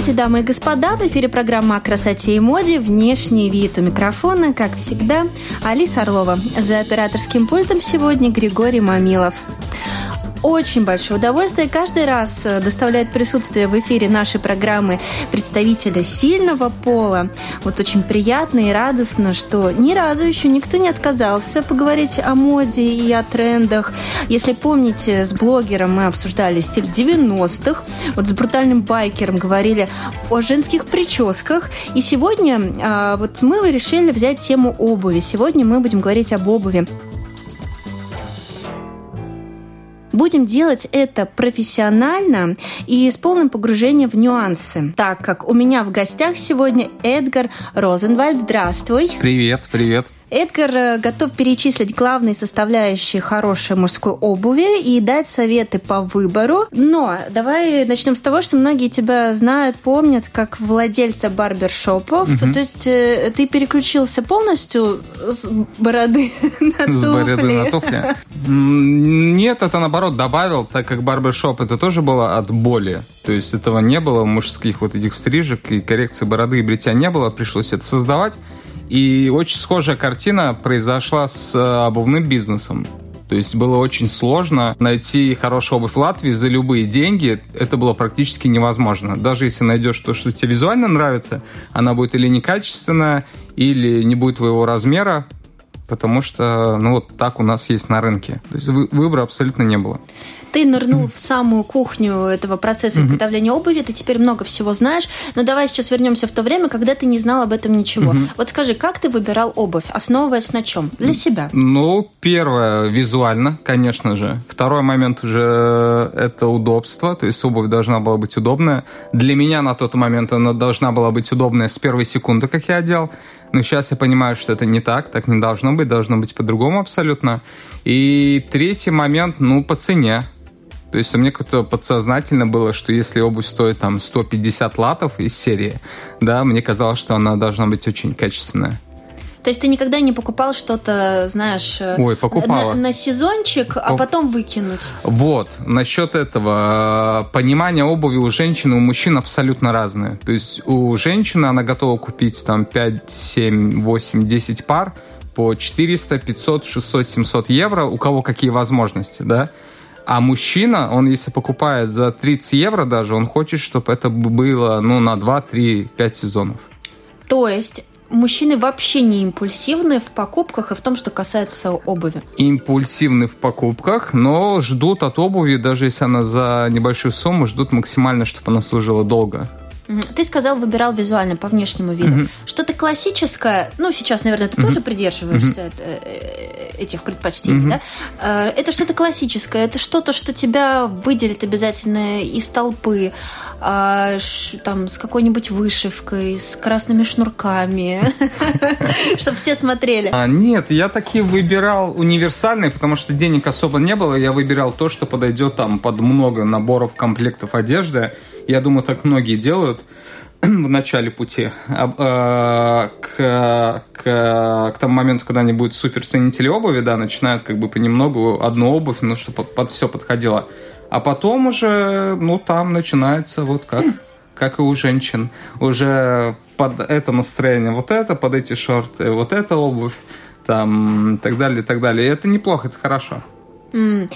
Здравствуйте, дамы и господа! В эфире программа о красоте и моде «Внешний вид». У микрофона, как всегда, Алиса Орлова. За операторским пультом сегодня Григорий Мамилов очень большое удовольствие каждый раз э, доставляет присутствие в эфире нашей программы представителя сильного пола. Вот очень приятно и радостно, что ни разу еще никто не отказался поговорить о моде и о трендах. Если помните, с блогером мы обсуждали стиль 90-х, вот с брутальным байкером говорили о женских прическах. И сегодня а, вот мы решили взять тему обуви. Сегодня мы будем говорить об обуви. Будем делать это профессионально и с полным погружением в нюансы, так как у меня в гостях сегодня Эдгар Розенвальд. Здравствуй. Привет, привет. Эдгар э, готов перечислить главные составляющие хорошей мужской обуви и дать советы по выбору. Но давай начнем с того, что многие тебя знают, помнят как владельца барбершопов. Угу. То есть э, ты переключился полностью с бороды на туфли. С бороды на туфли? Нет, это наоборот добавил, так как барбершоп это тоже было от боли. То есть этого не было, мужских вот этих стрижек и коррекции бороды и бритья не было, пришлось это создавать. И очень схожая картина произошла с э, обувным бизнесом. То есть было очень сложно найти хорошую обувь в Латвии за любые деньги. Это было практически невозможно. Даже если найдешь то, что тебе визуально нравится, она будет или некачественная, или не будет твоего размера, потому что, ну, вот так у нас есть на рынке. То есть выбора абсолютно не было. Ты нырнул в самую кухню этого процесса изготовления обуви, ты теперь много всего знаешь. Но давай сейчас вернемся в то время, когда ты не знал об этом ничего. Вот скажи, как ты выбирал обувь, основываясь на чем? Для себя? Ну, первое, визуально, конечно же. Второй момент уже это удобство, то есть обувь должна была быть удобная. Для меня на тот момент она должна была быть удобная с первой секунды, как я одел. Но сейчас я понимаю, что это не так, так не должно быть, должно быть по-другому абсолютно. И третий момент, ну, по цене. То есть у меня как-то подсознательно было, что если обувь стоит там 150 латов из серии, да, мне казалось, что она должна быть очень качественная. То есть ты никогда не покупал что-то, знаешь, э, Ой, покупала. На, на сезончик, а потом выкинуть? Вот, насчет этого. Э, понимание обуви у женщин и у мужчин абсолютно разное. То есть у женщины она готова купить там 5, 7, 8, 10 пар по 400, 500, 600, 700 евро, у кого какие возможности, да? А мужчина, он если покупает за 30 евро даже, он хочет, чтобы это было ну, на 2, 3, 5 сезонов. То есть мужчины вообще не импульсивны в покупках и в том, что касается обуви? Импульсивны в покупках, но ждут от обуви, даже если она за небольшую сумму, ждут максимально, чтобы она служила долго. Ты сказал, выбирал визуально по внешнему виду. Угу. Что-то классическое, ну, сейчас, наверное, ты угу. тоже придерживаешься угу. этих предпочтений, угу. да? Э, это что-то классическое, это что-то, что тебя выделит обязательно из толпы, там, с какой-нибудь вышивкой, с красными шнурками, чтобы все смотрели. А, нет, я такие выбирал универсальные, потому что денег особо не было. Я выбирал то, что подойдет там под много наборов комплектов одежды. Я думаю, так многие делают в начале пути. А, к, к, к тому моменту, когда они будут супер ценители обуви, да, начинают как бы понемногу одну обувь, ну, чтобы под, под все подходило. А потом уже, ну, там начинается вот как, как и у женщин. Уже под это настроение вот это, под эти шорты вот эта обувь, там, и так далее, и так далее. И это неплохо, это хорошо. Mm.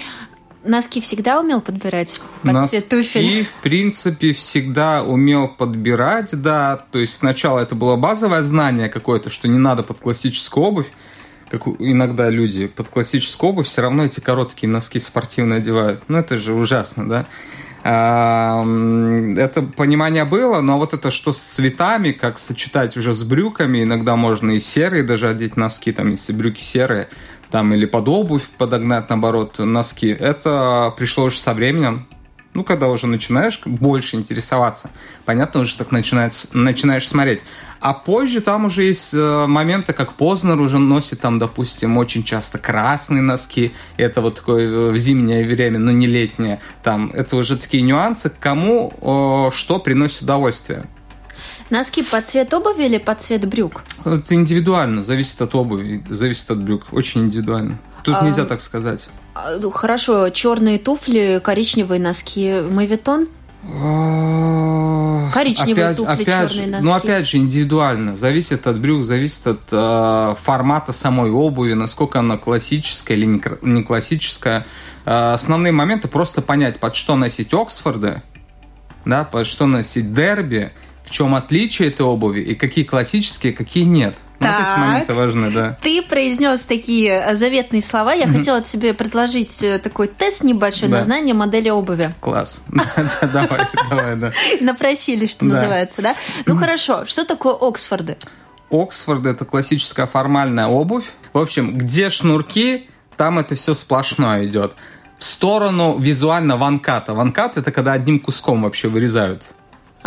Носки всегда умел подбирать под Носки, цвет туфель? в принципе, всегда умел подбирать, да. То есть сначала это было базовое знание какое-то, что не надо под классическую обувь как иногда люди под классическую обувь все равно эти короткие носки спортивные одевают. Ну, это же ужасно, да? А, это понимание было, но вот это что с цветами, как сочетать уже с брюками, иногда можно и серые даже одеть носки, там, если брюки серые, там, или под обувь подогнать, наоборот, носки. Это пришло уже со временем. Ну, когда уже начинаешь больше интересоваться, понятно, уже так начинаешь, начинаешь смотреть. А позже там уже есть э, моменты, как Познер уже носит там, допустим, очень часто красные носки. Это вот такое э, в зимнее время, но не летнее. Там это уже такие нюансы, кому о, что приносит удовольствие. Носки под цвет обуви или под цвет брюк? Это индивидуально, зависит от обуви, зависит от брюк. Очень индивидуально. Тут а, нельзя так сказать. А, ну, хорошо, черные туфли, коричневые носки, мавитон? А, коричневые опять, туфли, опять черные носки. Ну, опять же, индивидуально. Зависит от брюк, зависит от э, формата самой обуви, насколько она классическая или не, не классическая. Э, основные моменты просто понять, под что носить Оксфорды, да, под что носить дерби, в чем отличие этой обуви и какие классические, какие нет. Ну, вот эти моменты важны, да. Ты произнес такие э, заветные слова. Я хотела тебе предложить э, такой тест небольшой на знание модели обуви. Класс. Давай, давай, да. Напросили, что называется, да? Ну хорошо, что такое Оксфорды? Оксфорды – это классическая формальная обувь. В общем, где шнурки, там это все сплошное идет. В сторону визуально ванката. Ванкат – это когда одним куском вообще вырезают.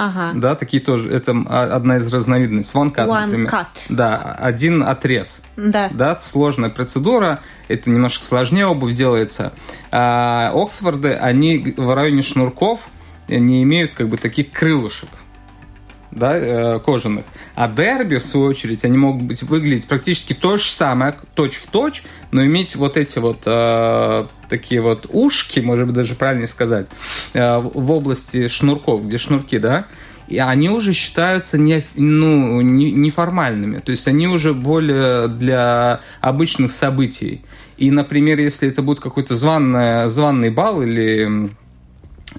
Ага. Да, такие тоже. Это одна из разновидностей. One cut, One например. cut. Да, один отрез. Да. Да, сложная процедура. Это немножко сложнее обувь делается. А Оксфорды, они в районе шнурков не имеют как бы таких крылышек да, э, кожаных. А дерби, в свою очередь, они могут быть выглядеть практически то же самое, точь в точь, но иметь вот эти вот э, такие вот ушки, может быть, даже правильнее сказать, э, в области шнурков, где шнурки, да, и они уже считаются не, ну, не, неформальными. То есть они уже более для обычных событий. И, например, если это будет какой-то званный, званный бал или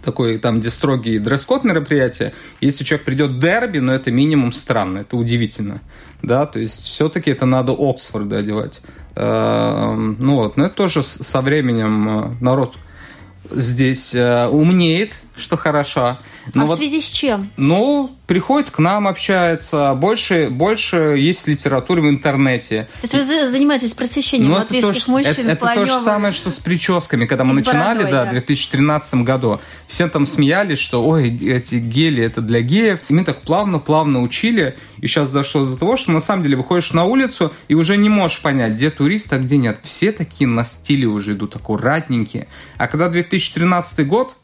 такой там, где строгий дресс-код мероприятия. Если человек придет дерби, но это минимум странно, это удивительно. Да, то есть все-таки это надо Оксфорды одевать. Эм, ну вот, но это тоже со временем э, народ здесь э, умнеет, что хорошо. Но а вот, в связи с чем? Ну, приходит к нам, общается. Больше, больше есть литературы в интернете. То есть вы занимаетесь просвещением ну, латвийских то, мужчин? Это, это то же самое, что с прическами. Когда мы начинали, бородой, да, в 2013 году, все там смеялись, что, ой, эти гели, это для геев. И мы так плавно-плавно учили. И сейчас дошло до того, что на самом деле выходишь на улицу и уже не можешь понять, где турист, а где нет. Все такие на стиле уже идут, аккуратненькие. А когда 2013 год,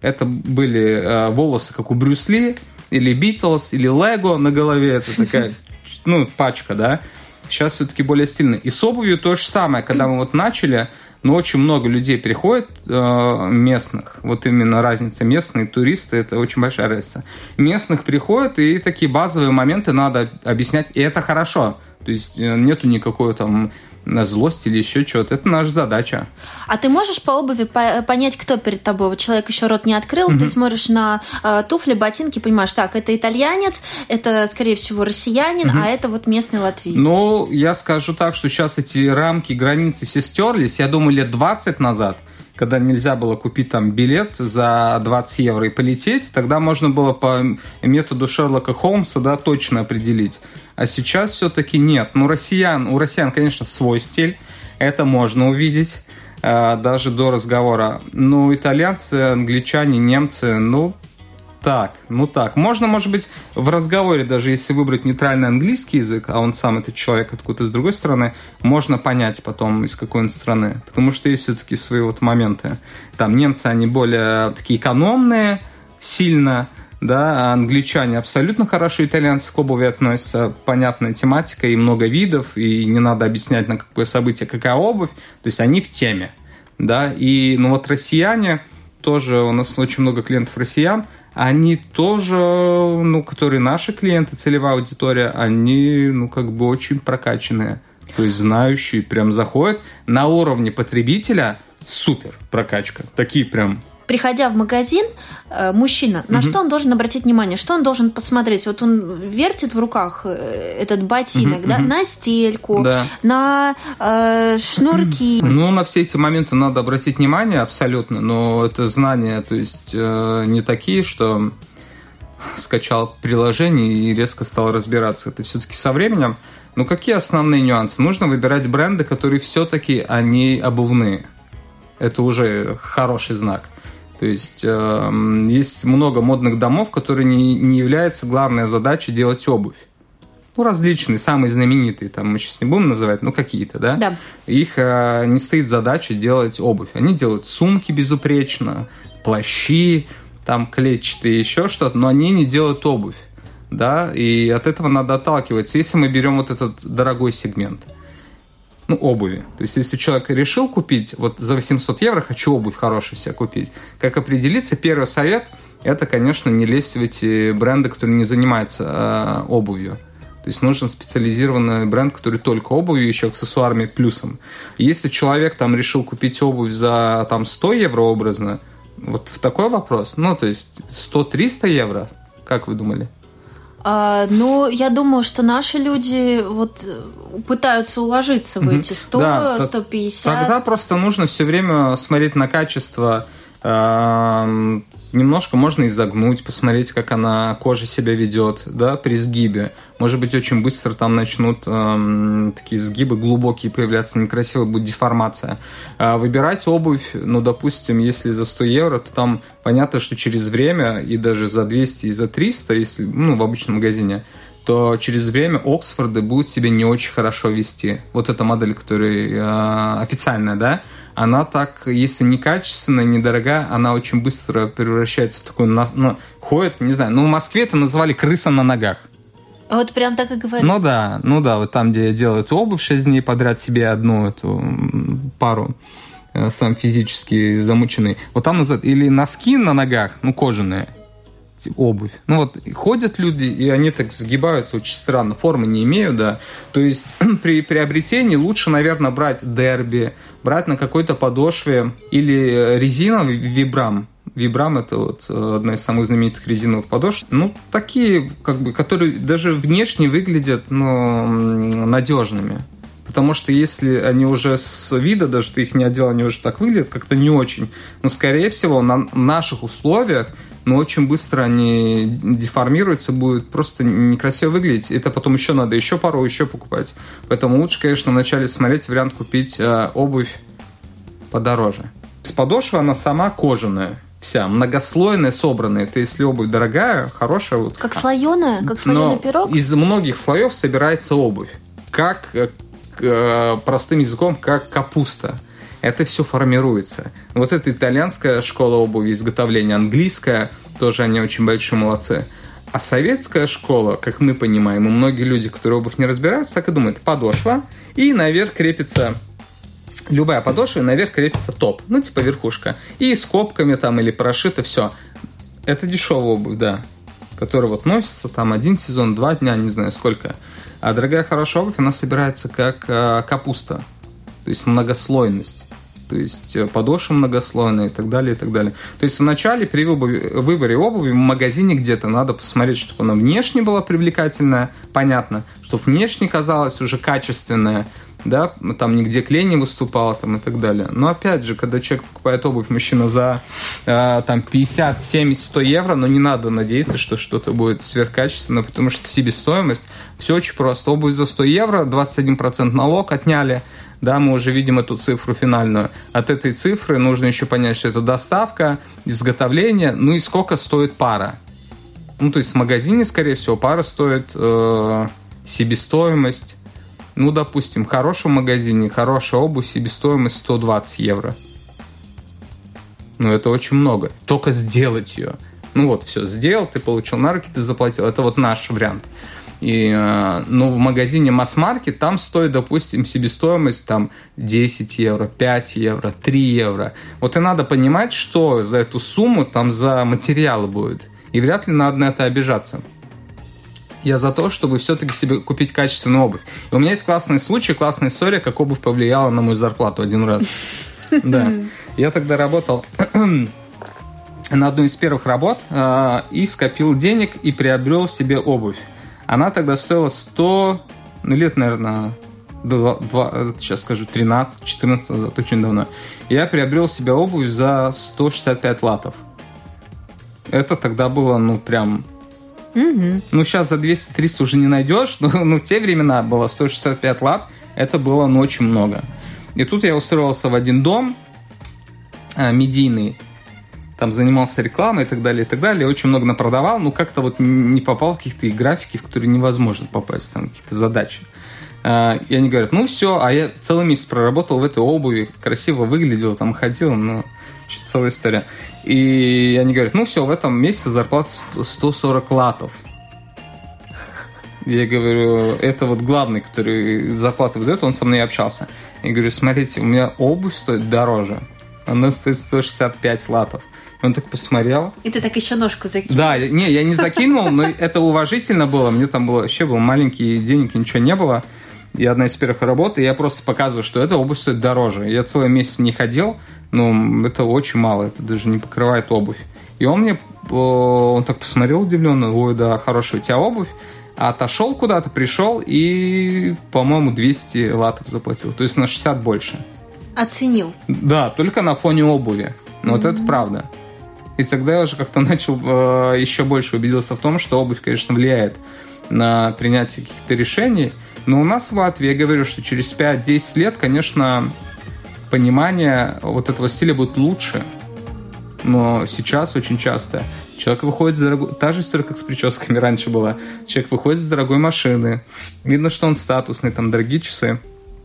это были э, волосы, как у Брюсли, или Битлз, или Лего на голове. Это такая, ну, пачка, да. Сейчас все-таки более стильно. И с обувью то же самое. Когда мы вот начали, но ну, очень много людей приходит э, местных. Вот именно разница местные туристы, это очень большая разница. Местных приходят, и такие базовые моменты надо объяснять, и это хорошо. То есть э, нету никакой там на злость или еще что-то. Это наша задача. А ты можешь по обуви понять, кто перед тобой? Вот человек еще рот не открыл, угу. ты смотришь на э, туфли, ботинки, понимаешь, так, это итальянец, это, скорее всего, россиянин, угу. а это вот местный латвиец. Ну, я скажу так, что сейчас эти рамки, границы все стерлись. Я думаю, лет 20 назад когда нельзя было купить там билет за 20 евро и полететь, тогда можно было по методу Шерлока Холмса да, точно определить. А сейчас все-таки нет. Ну, россиян, у россиян, конечно, свой стиль, это можно увидеть э, даже до разговора. Но итальянцы, англичане, немцы, ну, так, ну так. Можно, может быть, в разговоре, даже если выбрать нейтральный английский язык, а он сам этот человек откуда-то с другой стороны, можно понять потом, из какой он страны. Потому что есть все-таки свои вот моменты. Там немцы, они более такие экономные, сильно, да, а англичане абсолютно хорошо итальянцы к обуви относятся, понятная тематика и много видов, и не надо объяснять, на какое событие какая обувь, то есть они в теме, да, и, ну вот россияне, тоже у нас очень много клиентов россиян, они тоже, ну, которые наши клиенты, целевая аудитория, они, ну, как бы очень прокачанные. То есть знающие прям заходят на уровне потребителя, супер прокачка. Такие прям приходя в магазин, э, мужчина, на что он должен обратить внимание, что он должен посмотреть? Вот он вертит в руках э, этот ботинок, да, на стельку, да. на э, шнурки. Ну, на все эти моменты надо обратить внимание абсолютно, но это знания, то есть э, не такие, что скачал приложение и резко стал разбираться. Это все-таки со временем. Ну, какие основные нюансы? Нужно выбирать бренды, которые все-таки они обувные. Это уже хороший знак. То есть э, есть много модных домов, которые не, не является главной задачей делать обувь. Ну, различные, самые знаменитые, там мы сейчас не будем называть, ну, какие-то, да? Да. Их э, не стоит задача делать обувь. Они делают сумки безупречно, плащи, там клетчатые, еще что-то, но они не делают обувь, да, и от этого надо отталкиваться. Если мы берем вот этот дорогой сегмент – ну, обуви. То есть, если человек решил купить, вот за 800 евро хочу обувь хорошую себе купить, как определиться? Первый совет – это, конечно, не лезть в эти бренды, которые не занимаются э, обувью. То есть нужен специализированный бренд, который только обувью, еще аксессуарами плюсом. Если человек там решил купить обувь за там 100 евро образно, вот в такой вопрос, ну, то есть 100-300 евро, как вы думали? А, ну, я думаю, что наши люди вот пытаются уложиться в эти 100, да, 150. Тогда просто нужно все время смотреть на качество э, немножко можно изогнуть, посмотреть, как она кожа себя ведет, да, при сгибе. Может быть, очень быстро там начнут эм, такие сгибы глубокие появляться, некрасиво будет деформация. А выбирать обувь, ну, допустим, если за 100 евро, то там понятно, что через время и даже за 200 и за 300, если, ну, в обычном магазине, то через время Оксфорды будут себя не очень хорошо вести. Вот эта модель, которая э, официальная, да, она так, если не качественная, недорогая, она очень быстро превращается в такую, ну, ходит, не знаю, ну, в Москве это называли крыса на ногах. Вот прям так и говорят. Ну да, ну да, вот там, где делают обувь 6 дней подряд себе одну эту пару э, сам физически замученный. Вот там называют или носки на ногах, ну, кожаные, обувь. Ну вот ходят люди, и они так сгибаются очень странно, формы не имеют, да. То есть при приобретении лучше, наверное, брать дерби, брать на какой-то подошве или резиновый вибрам. Вибрам это вот э, одна из самых знаменитых резиновых подошв. Ну, такие, как бы, которые даже внешне выглядят, ну, надежными. Потому что если они уже с вида, даже ты их не одел, они уже так выглядят, как-то не очень. Но, скорее всего, на наших условиях но очень быстро они деформируются, будет просто некрасиво выглядеть. Это потом еще надо еще пару еще покупать. Поэтому лучше, конечно, вначале смотреть вариант купить э, обувь подороже. С подошвы она сама кожаная вся, многослойная, собранная. Это если обувь дорогая, хорошая. Вот. Как слоеная? Как слоеный Но пирог? из многих слоев собирается обувь. Как э, э, простым языком, как капуста это все формируется. Вот это итальянская школа обуви изготовления, английская, тоже они очень большие молодцы. А советская школа, как мы понимаем, и многие люди, которые обувь не разбираются, так и думают, подошва, и наверх крепится любая подошва, и наверх крепится топ, ну типа верхушка, и с копками там или прошито, все. Это дешевая обувь, да, которая вот носится там один сезон, два дня, не знаю сколько. А дорогая хорошая обувь, она собирается как э, капуста, то есть многослойность то есть э, подошва многослойная и так далее, и так далее. То есть вначале при выборе обуви в магазине где-то надо посмотреть, чтобы она внешне была привлекательная, понятно, чтобы внешне казалась уже качественная, да, там нигде клей не выступал там и так далее. Но опять же, когда человек покупает обувь, мужчина за э, там 50, 70, 100 евро, но не надо надеяться, что что-то будет сверхкачественно, потому что себестоимость, все очень просто. Обувь за 100 евро, 21% налог отняли, да, мы уже видим эту цифру финальную. От этой цифры нужно еще понять, что это доставка, изготовление, ну и сколько стоит пара. Ну, то есть в магазине, скорее всего, пара стоит э, себестоимость, ну, допустим, в хорошем магазине, хорошая обувь, себестоимость 120 евро. Ну, это очень много. Только сделать ее. Ну вот, все, сделал, ты получил на руки, ты заплатил. Это вот наш вариант. И, э, ну, в магазине масс-маркет там стоит, допустим, себестоимость там 10 евро, 5 евро, 3 евро. Вот и надо понимать, что за эту сумму там за материалы будет. И вряд ли надо на это обижаться. Я за то, чтобы все-таки себе купить качественную обувь. И у меня есть классный случай, классная история, как обувь повлияла на мою зарплату один раз. Да. Я тогда работал на одну из первых работ э, и скопил денег и приобрел себе обувь. Она тогда стоила 100, ну, лет, наверное, 2, 2, сейчас скажу, 13, 14 назад, очень давно. Я приобрел себе обувь за 165 латов. Это тогда было, ну, прям... Угу. Ну, сейчас за 200-300 уже не найдешь, но, но в те времена было 165 лат. Это было, ну, очень много. И тут я устроился в один дом, э, медийный, там занимался рекламой и так далее, и так далее, очень много напродавал, но как-то вот не попал в каких-то графики, в которые невозможно попасть, там какие-то задачи. А, и они говорят, ну все, а я целый месяц проработал в этой обуви, красиво выглядел, там ходил, ну, целая история. И они говорят, ну все, в этом месяце зарплата 140 латов. Я говорю, это вот главный, который зарплату выдает, он со мной общался. Я говорю, смотрите, у меня обувь стоит дороже. Она стоит 165 латов. Он так посмотрел. И ты так еще ножку закинул. Да, не, я не закинул, но это уважительно было. Мне там было вообще был маленький денег, ничего не было. И одна из первых работ, и я просто показываю, что эта обувь стоит дороже. Я целый месяц не ходил, но это очень мало, это даже не покрывает обувь. И он мне, он так посмотрел удивленно, ой, да, хорошая у тебя обувь. Отошел куда-то, пришел и, по-моему, 200 латов заплатил. То есть на 60 больше. Оценил. Да, только на фоне обуви. Но mm-hmm. вот это правда. И тогда я уже как-то начал э, еще больше убедился в том, что обувь, конечно, влияет на принятие каких-то решений. Но у нас в Латвии, я говорю, что через 5-10 лет, конечно, понимание вот этого стиля будет лучше. Но сейчас очень часто человек выходит с дорогой... Та же история, как с прическами раньше была. Человек выходит с дорогой машины. Видно, что он статусный, там дорогие часы.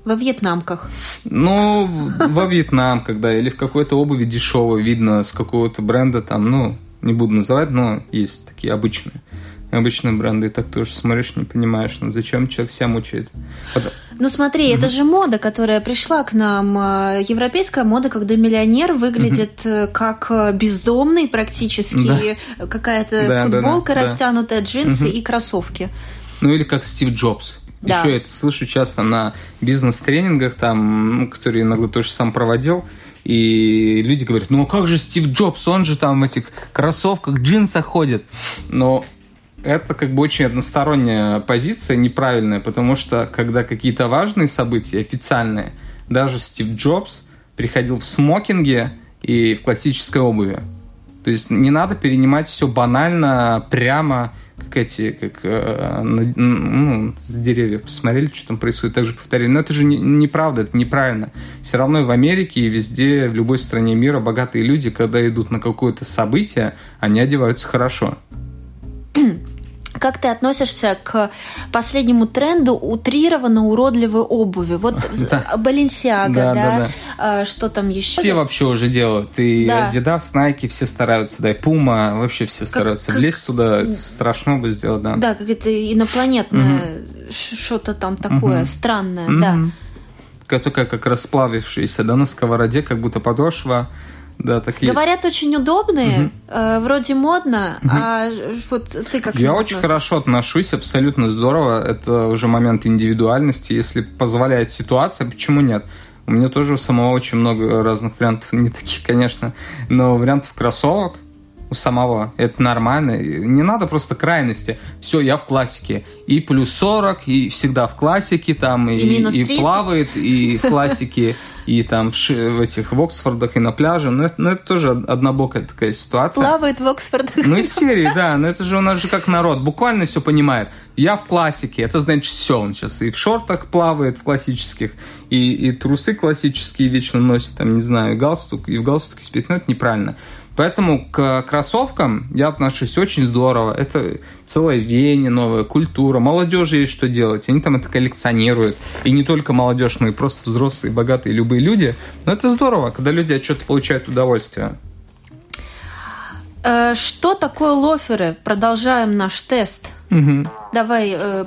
Во вьетнамках. Ну, во вьетнамках, да, или в какой-то обуви дешевой, видно, с какого-то бренда там, ну, не буду называть, но есть такие обычные. Обычные бренды, и так тоже смотришь, не понимаешь, ну зачем человек себя мучает. Ну смотри, mm-hmm. это же мода, которая пришла к нам. А, европейская мода, когда миллионер выглядит mm-hmm. как э, бездомный практически, да. какая-то да, футболка да, да, растянутая, джинсы mm-hmm. и кроссовки. Ну или как Стив Джобс. Да. Еще я это слышу часто на бизнес-тренингах, там, которые иногда тоже сам проводил. И люди говорят, ну а как же Стив Джобс, он же там в этих кроссовках, джинсах ходит. Но это как бы очень односторонняя позиция, неправильная, потому что когда какие-то важные события, официальные, даже Стив Джобс приходил в смокинге и в классической обуви. То есть не надо перенимать все банально, прямо как эти, как э, ну, с деревьев посмотрели, что там происходит, также повторили. Но это же не, неправда, это неправильно. Все равно в Америке, и везде, в любой стране мира богатые люди, когда идут на какое-то событие, они одеваются хорошо. Как ты относишься к последнему тренду утрированно уродливой обуви? Вот. Баленсиага, да, да, да, да. А, что там еще? Все вообще уже делают. И да. Adidas, Nike, все стараются, да, и Puma, вообще все стараются как, влезть туда, страшно бы сделать, да. Да, как это инопланетное, что-то там такое странное, да. Такая как расплавившаяся, да, на сковороде, как будто подошва да, так Говорят, очень удобные, угу. э, вроде модно, угу. а вот ты как Я очень хорошо отношусь, абсолютно здорово. Это уже момент индивидуальности. Если позволяет ситуация, почему нет? У меня тоже у самого очень много разных вариантов, не таких, конечно, но вариантов кроссовок у самого. Это нормально. Не надо просто крайности. Все, я в классике. И плюс 40, и всегда в классике, там, и, и, и плавает, и в классике, и там в, в этих в Оксфордах и на пляже. Но это, но это тоже однобокая такая ситуация. Плавает в Оксфордах. Ну, из серии, да. Но это же у нас же как народ. Буквально все понимает. Я в классике. Это значит все. Он сейчас и в шортах плавает, в классических, и, и трусы классические вечно носит, там, не знаю, и галстук, и в галстуке спит. Но это неправильно. Поэтому к кроссовкам я отношусь очень здорово. Это целая веяние, новая культура. Молодежи есть что делать. Они там это коллекционируют. И не только молодежь, но и просто взрослые, богатые, любые люди. Но это здорово, когда люди от чего-то получают удовольствие. Э, что такое лоферы? Продолжаем наш тест. Угу. Давай э,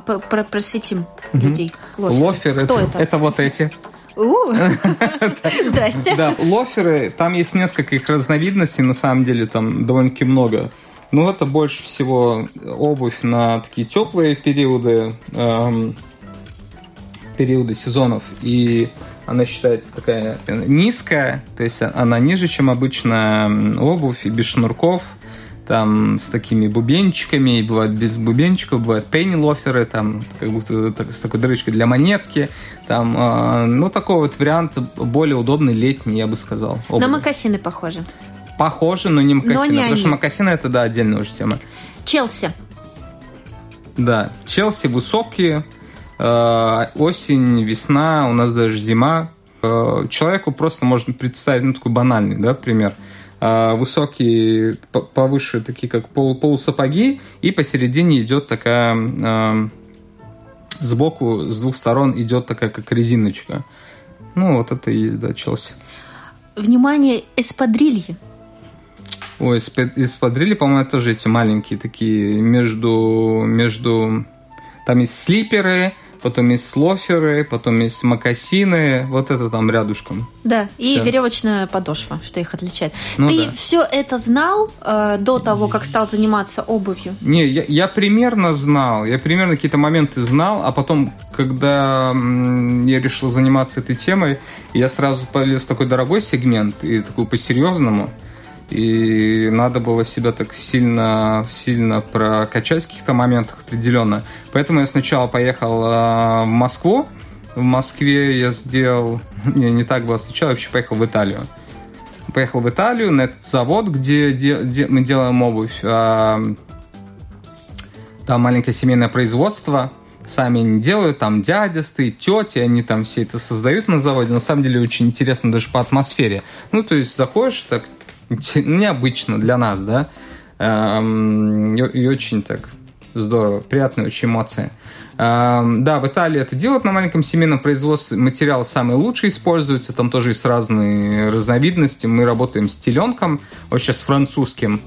просветим угу. людей. Лоферы. Лоферы Кто это? Это вот эти. Здрасте. Да, лоферы, там есть несколько их разновидностей, на самом деле там довольно-таки много. Ну, это больше всего обувь на такие теплые периоды, эм, периоды сезонов. И она считается такая низкая, то есть она ниже, чем обычная обувь, и без шнурков там с такими бубенчиками, и бывают без бубенчиков, бывают пенни-лоферы, там как будто так, с такой дырочкой для монетки, там, э, ну, такой вот вариант более удобный, летний, я бы сказал. Обувь. На мокасины похоже. Похоже, но не но не потому они. что мокасины это, да, отдельная уже тема. Челси. Да, Челси высокие, э, осень, весна, у нас даже зима. Э, человеку просто можно представить, ну, такой банальный, да, пример – высокие, повыше, такие как пол, полусапоги, и посередине идет такая, а, сбоку, с двух сторон идет такая как резиночка. Ну, вот это и есть, да, Челси. Внимание, эспадрильи. Ой, эспадрильи, по-моему, тоже эти маленькие такие между, между... Там есть слиперы, потом есть слоферы, потом есть макасины, вот это там рядышком. Да, и все. веревочная подошва, что их отличает. Ну, Ты да. все это знал э, до того, как стал заниматься обувью? Не, я, я примерно знал, я примерно какие-то моменты знал, а потом, когда я решил заниматься этой темой, я сразу полез в такой дорогой сегмент и такой по-серьезному и надо было себя так сильно, сильно прокачать в каких-то моментах определенно. Поэтому я сначала поехал э, в Москву. В Москве я сделал... Не, не так было сначала, вообще поехал в Италию. Поехал в Италию на этот завод, где, где, где мы делаем обувь. А, там маленькое семейное производство. Сами не делают, там дядя стоит, тети, они там все это создают на заводе. На самом деле очень интересно даже по атмосфере. Ну, то есть заходишь, так необычно для нас, да, эм, и очень так здорово, приятные очень эмоции. Эм, да, в Италии это делают на маленьком семейном производстве. Материал самый лучший используется, там тоже есть разные разновидности. Мы работаем с теленком, вообще с французским.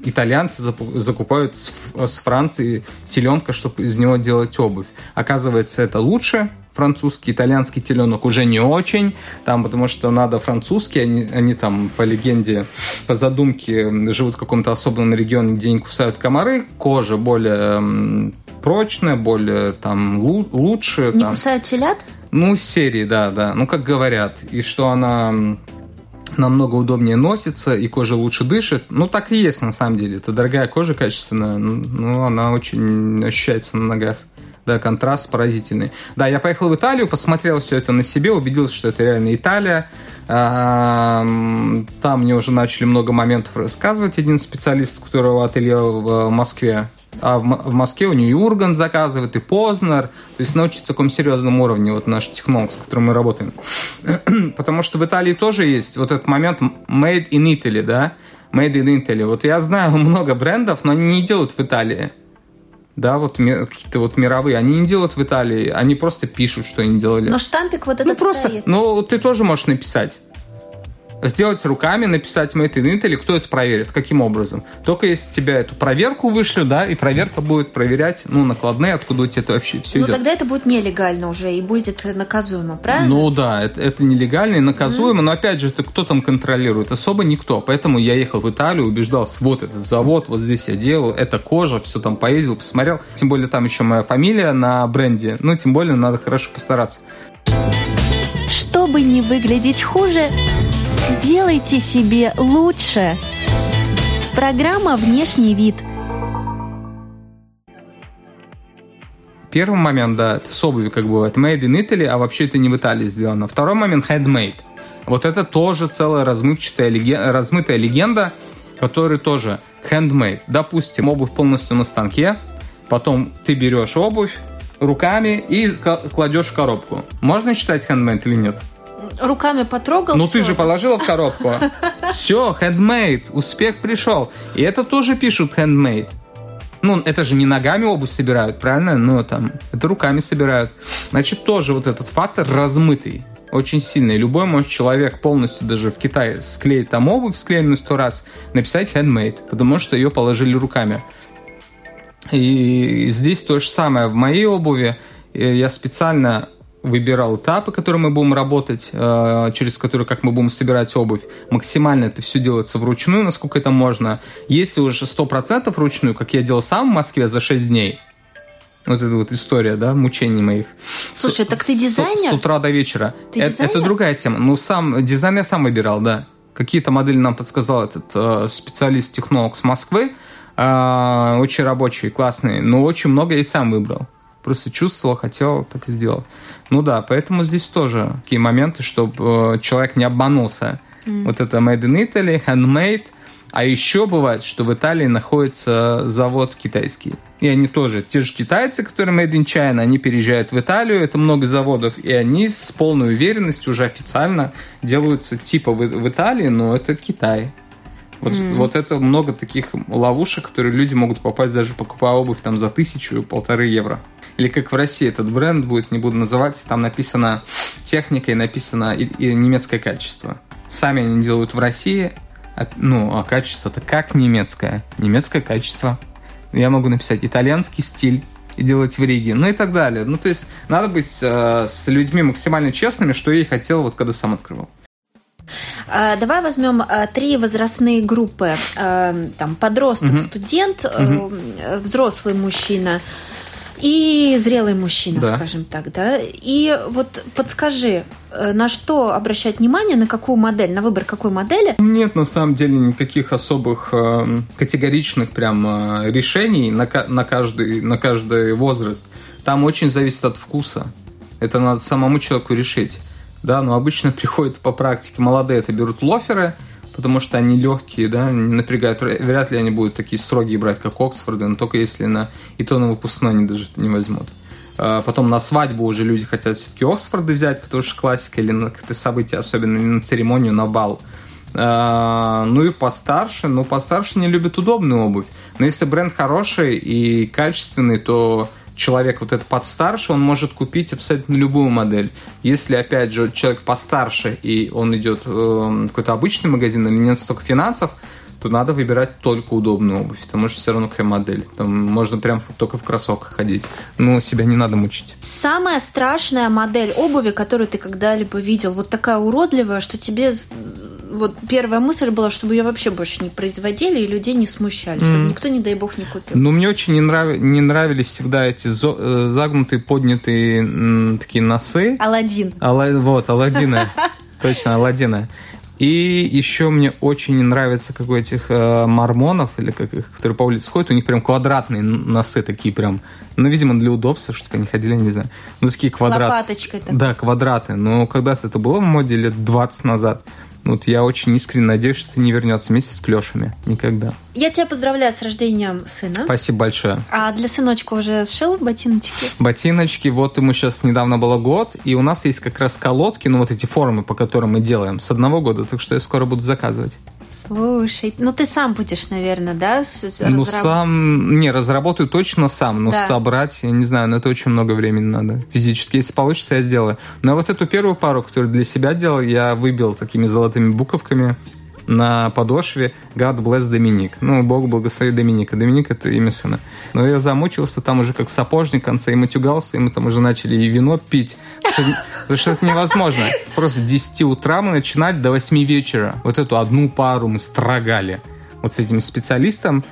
Итальянцы закупают с Франции теленка, чтобы из него делать обувь. Оказывается, это лучше, французский, итальянский теленок уже не очень, там, потому что надо французский, они, они там по легенде, по задумке живут в каком-то особенном регионе, где не кусают комары, кожа более прочная, более там лучше. Не там. кусают телят? Ну, серии, да, да. Ну, как говорят. И что она намного удобнее носится, и кожа лучше дышит. Ну, так и есть, на самом деле. Это дорогая кожа, качественная. Ну, она очень ощущается на ногах да, контраст поразительный. Да, я поехал в Италию, посмотрел все это на себе, убедился, что это реально Италия. Там мне уже начали много моментов рассказывать. Один специалист, у которого ателье в Москве, а в Москве у нее и Ургант заказывает, и Познер. То есть на очень таком серьезном уровне вот наш технолог, с которым мы работаем. Потому что в Италии тоже есть вот этот момент made in Italy, да? Made in Italy. Вот я знаю много брендов, но они не делают в Италии да, вот какие-то вот мировые, они не делают в Италии, они просто пишут, что они делали. Но штампик вот ну, этот ну, просто, стоит. Ну, ты тоже можешь написать сделать руками, написать Made in Italy, кто это проверит, каким образом. Только если тебя эту проверку вышлю, да, и проверка будет проверять, ну, накладные, откуда у тебя это вообще все Ну, идет. тогда это будет нелегально уже и будет наказуемо, правильно? Ну, да, это, это нелегально и наказуемо, mm но, опять же, это кто там контролирует? Особо никто. Поэтому я ехал в Италию, убеждался, вот этот завод, вот здесь я делал, это кожа, все там поездил, посмотрел. Тем более там еще моя фамилия на бренде, ну, тем более надо хорошо постараться. Чтобы не выглядеть хуже, Делайте себе лучше. Программа «Внешний вид». Первый момент, да, это с обувью, как бывает, made in Italy, а вообще это не в Италии сделано. Второй момент, handmade. Вот это тоже целая размывчатая, размытая легенда, которая тоже handmade. Допустим, обувь полностью на станке, потом ты берешь обувь руками и кладешь в коробку. Можно считать handmade или нет? Руками потрогал. Ну ты же положила в коробку. Все, handmade, успех пришел. И это тоже пишут handmade. Ну, это же не ногами обувь собирают, правильно? Ну, там, это руками собирают. Значит, тоже вот этот фактор размытый очень сильный. Любой может человек полностью даже в Китае склеить там обувь, склеенную сто раз, написать handmade, потому что ее положили руками. И здесь то же самое. В моей обуви э, я специально выбирал этапы, которые мы будем работать, э, через которые, как мы будем собирать обувь. Максимально это все делается вручную, насколько это можно. Если уже 100% вручную, как я делал сам в Москве за 6 дней, вот эта вот история, да, мучений моих. Слушай, с, так ты дизайнер? С, с утра до вечера. Ты это, это другая тема. Ну, сам дизайн я сам выбирал, да. Какие-то модели нам подсказал этот э, специалист-технолог с Москвы. Э, очень рабочие, классные. Но очень много я и сам выбрал. Просто чувствовал, хотел, так и сделал. Ну да, поэтому здесь тоже такие моменты, чтобы э, человек не обманулся. Mm. Вот это made in Italy, handmade. А еще бывает, что в Италии находится завод китайский. И они тоже, те же китайцы, которые made in China, они переезжают в Италию, это много заводов, и они с полной уверенностью уже официально делаются типа в, в Италии, но это Китай. Вот, mm. вот это много таких ловушек, которые люди могут попасть даже покупая обувь там за тысячу, полторы евро. Или как в России этот бренд будет, не буду называть, там написано техника и написано и, и немецкое качество. Сами они делают в России, а, ну, а качество-то как немецкое? Немецкое качество. Я могу написать итальянский стиль и делать в Риге, ну и так далее. Ну, то есть надо быть э, с людьми максимально честными, что я и хотел, вот когда сам открывал. А, давай возьмем а, три возрастные группы. А, там подросток, угу. студент, угу. взрослый мужчина и зрелый мужчина, да. скажем так, да. И вот подскажи, э, на что обращать внимание, на какую модель, на выбор какой модели? Нет, на самом деле никаких особых э, категоричных прям э, решений на, на, каждый, на каждый возраст. Там очень зависит от вкуса. Это надо самому человеку решить. Да, но обычно приходят по практике молодые, это берут лоферы – потому что они легкие, да, не напрягают. Вряд ли они будут такие строгие брать, как Оксфорды, но только если на и то на выпускной они даже не возьмут. А потом на свадьбу уже люди хотят все-таки Оксфорды взять, потому что классика или на какое-то событие, особенно или на церемонию, на бал. А, ну и постарше, ну постарше не любят удобную обувь. Но если бренд хороший и качественный, то человек вот этот подстарше, он может купить абсолютно любую модель. Если, опять же, человек постарше, и он идет э, в какой-то обычный магазин, или нет столько финансов, то надо выбирать только удобную обувь, потому что все равно какая модель. Там можно прям только в кроссовках ходить. Но себя не надо мучить. Самая страшная модель обуви, которую ты когда-либо видел, вот такая уродливая, что тебе вот первая мысль была, чтобы ее вообще больше не производили и людей не смущали, mm. чтобы никто, не дай бог, не купил. Ну, мне очень не, нрав... не нравились всегда эти зо... Э, загнутые, поднятые м, такие носы. Аладдин. Ала... Вот, Аладдина. Точно, Аладдина. И еще мне очень не нравится, как у этих э, мормонов, или как их, которые по улице ходят, у них прям квадратные носы такие прям, ну, видимо, для удобства, чтобы они ходили, не знаю. Ну, такие квадраты. Лопаточкой такой. Да, квадраты. Но когда-то это было в моде лет 20 назад. Вот я очень искренне надеюсь, что это не вернется вместе с клешами. Никогда. Я тебя поздравляю с рождением сына. Спасибо большое. А для сыночка уже сшил ботиночки? Ботиночки, вот ему сейчас недавно было год, и у нас есть как раз колодки, ну вот эти формы, по которым мы делаем, с одного года, так что я скоро буду заказывать. Слушай, ну ты сам будешь, наверное, да? Ну сам, не, разработаю точно сам, но да. собрать, я не знаю, но это очень много времени надо физически. Если получится, я сделаю. Но вот эту первую пару, которую для себя делал, я выбил такими золотыми буковками на подошве God bless Доминик. Ну, Бог благослови Доминика. Доминик – это имя сына. Но я замучился там уже как сапожник в конце, и матюгался, и мы там уже начали и вино пить. Потому что это невозможно. Просто с 10 утра мы начинать до 8 вечера. Вот эту одну пару мы строгали. Вот с этим специалистом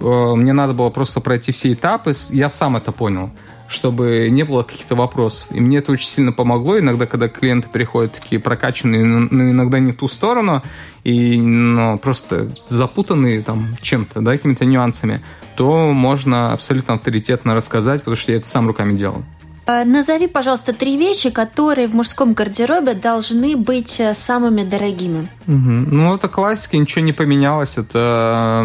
мне надо было просто пройти все этапы. Я сам это понял чтобы не было каких-то вопросов. И мне это очень сильно помогло. Иногда, когда клиенты приходят такие прокачанные, но иногда не в ту сторону, и ну, просто запутанные там чем-то, да, какими-то нюансами, то можно абсолютно авторитетно рассказать, потому что я это сам руками делал. Э, назови, пожалуйста, три вещи, которые в мужском гардеробе должны быть э, самыми дорогими. Угу. Ну, это классика, ничего не поменялось. Это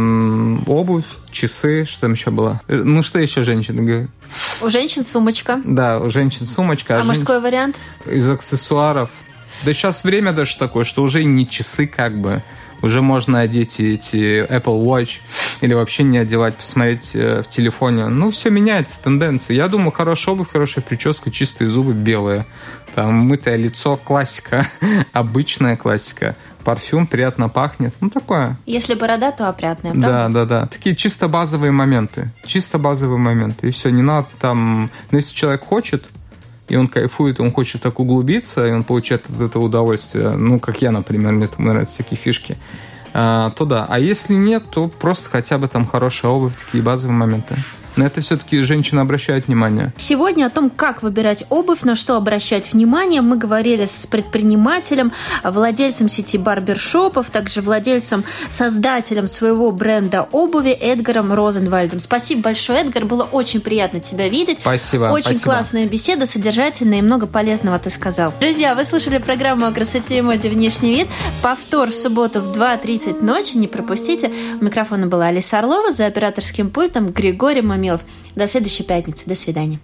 обувь, часы, что там еще было? Э, ну, что еще женщины говорят? У женщин сумочка. Да, у женщин сумочка. А, а мужской жен... вариант? Из аксессуаров. Да сейчас время даже такое, что уже не часы как бы. Уже можно одеть эти Apple Watch или вообще не одевать, посмотреть э, в телефоне. Ну, все меняется, тенденция. Я думаю, хорошая обувь, хорошая прическа, чистые зубы белые. Там мытое лицо, классика, обычная классика. Парфюм приятно пахнет. Ну, такое. Если борода, то опрятная, правда? Да, да, да. Такие чисто базовые моменты. Чисто базовые моменты. И все, не надо там... Но ну, если человек хочет, и он кайфует, он хочет так углубиться, и он получает от этого удовольствие, ну, как я, например, мне там нравятся всякие фишки, а, то да. А если нет, то просто хотя бы там хорошая обувь, такие базовые моменты. На это все-таки женщины обращают внимание. Сегодня о том, как выбирать обувь, на что обращать внимание, мы говорили с предпринимателем, владельцем сети барбершопов, также владельцем, создателем своего бренда обуви Эдгаром Розенвальдом. Спасибо большое, Эдгар. Было очень приятно тебя видеть. Спасибо. Очень спасибо. классная беседа, содержательная и много полезного ты сказал. Друзья, вы слушали программу о красоте и моде «Внешний вид». Повтор в субботу в 2.30 ночи. Не пропустите. У микрофона была Алиса Орлова, за операторским пультом Григорий Мамилов. До следующей пятницы. До свидания.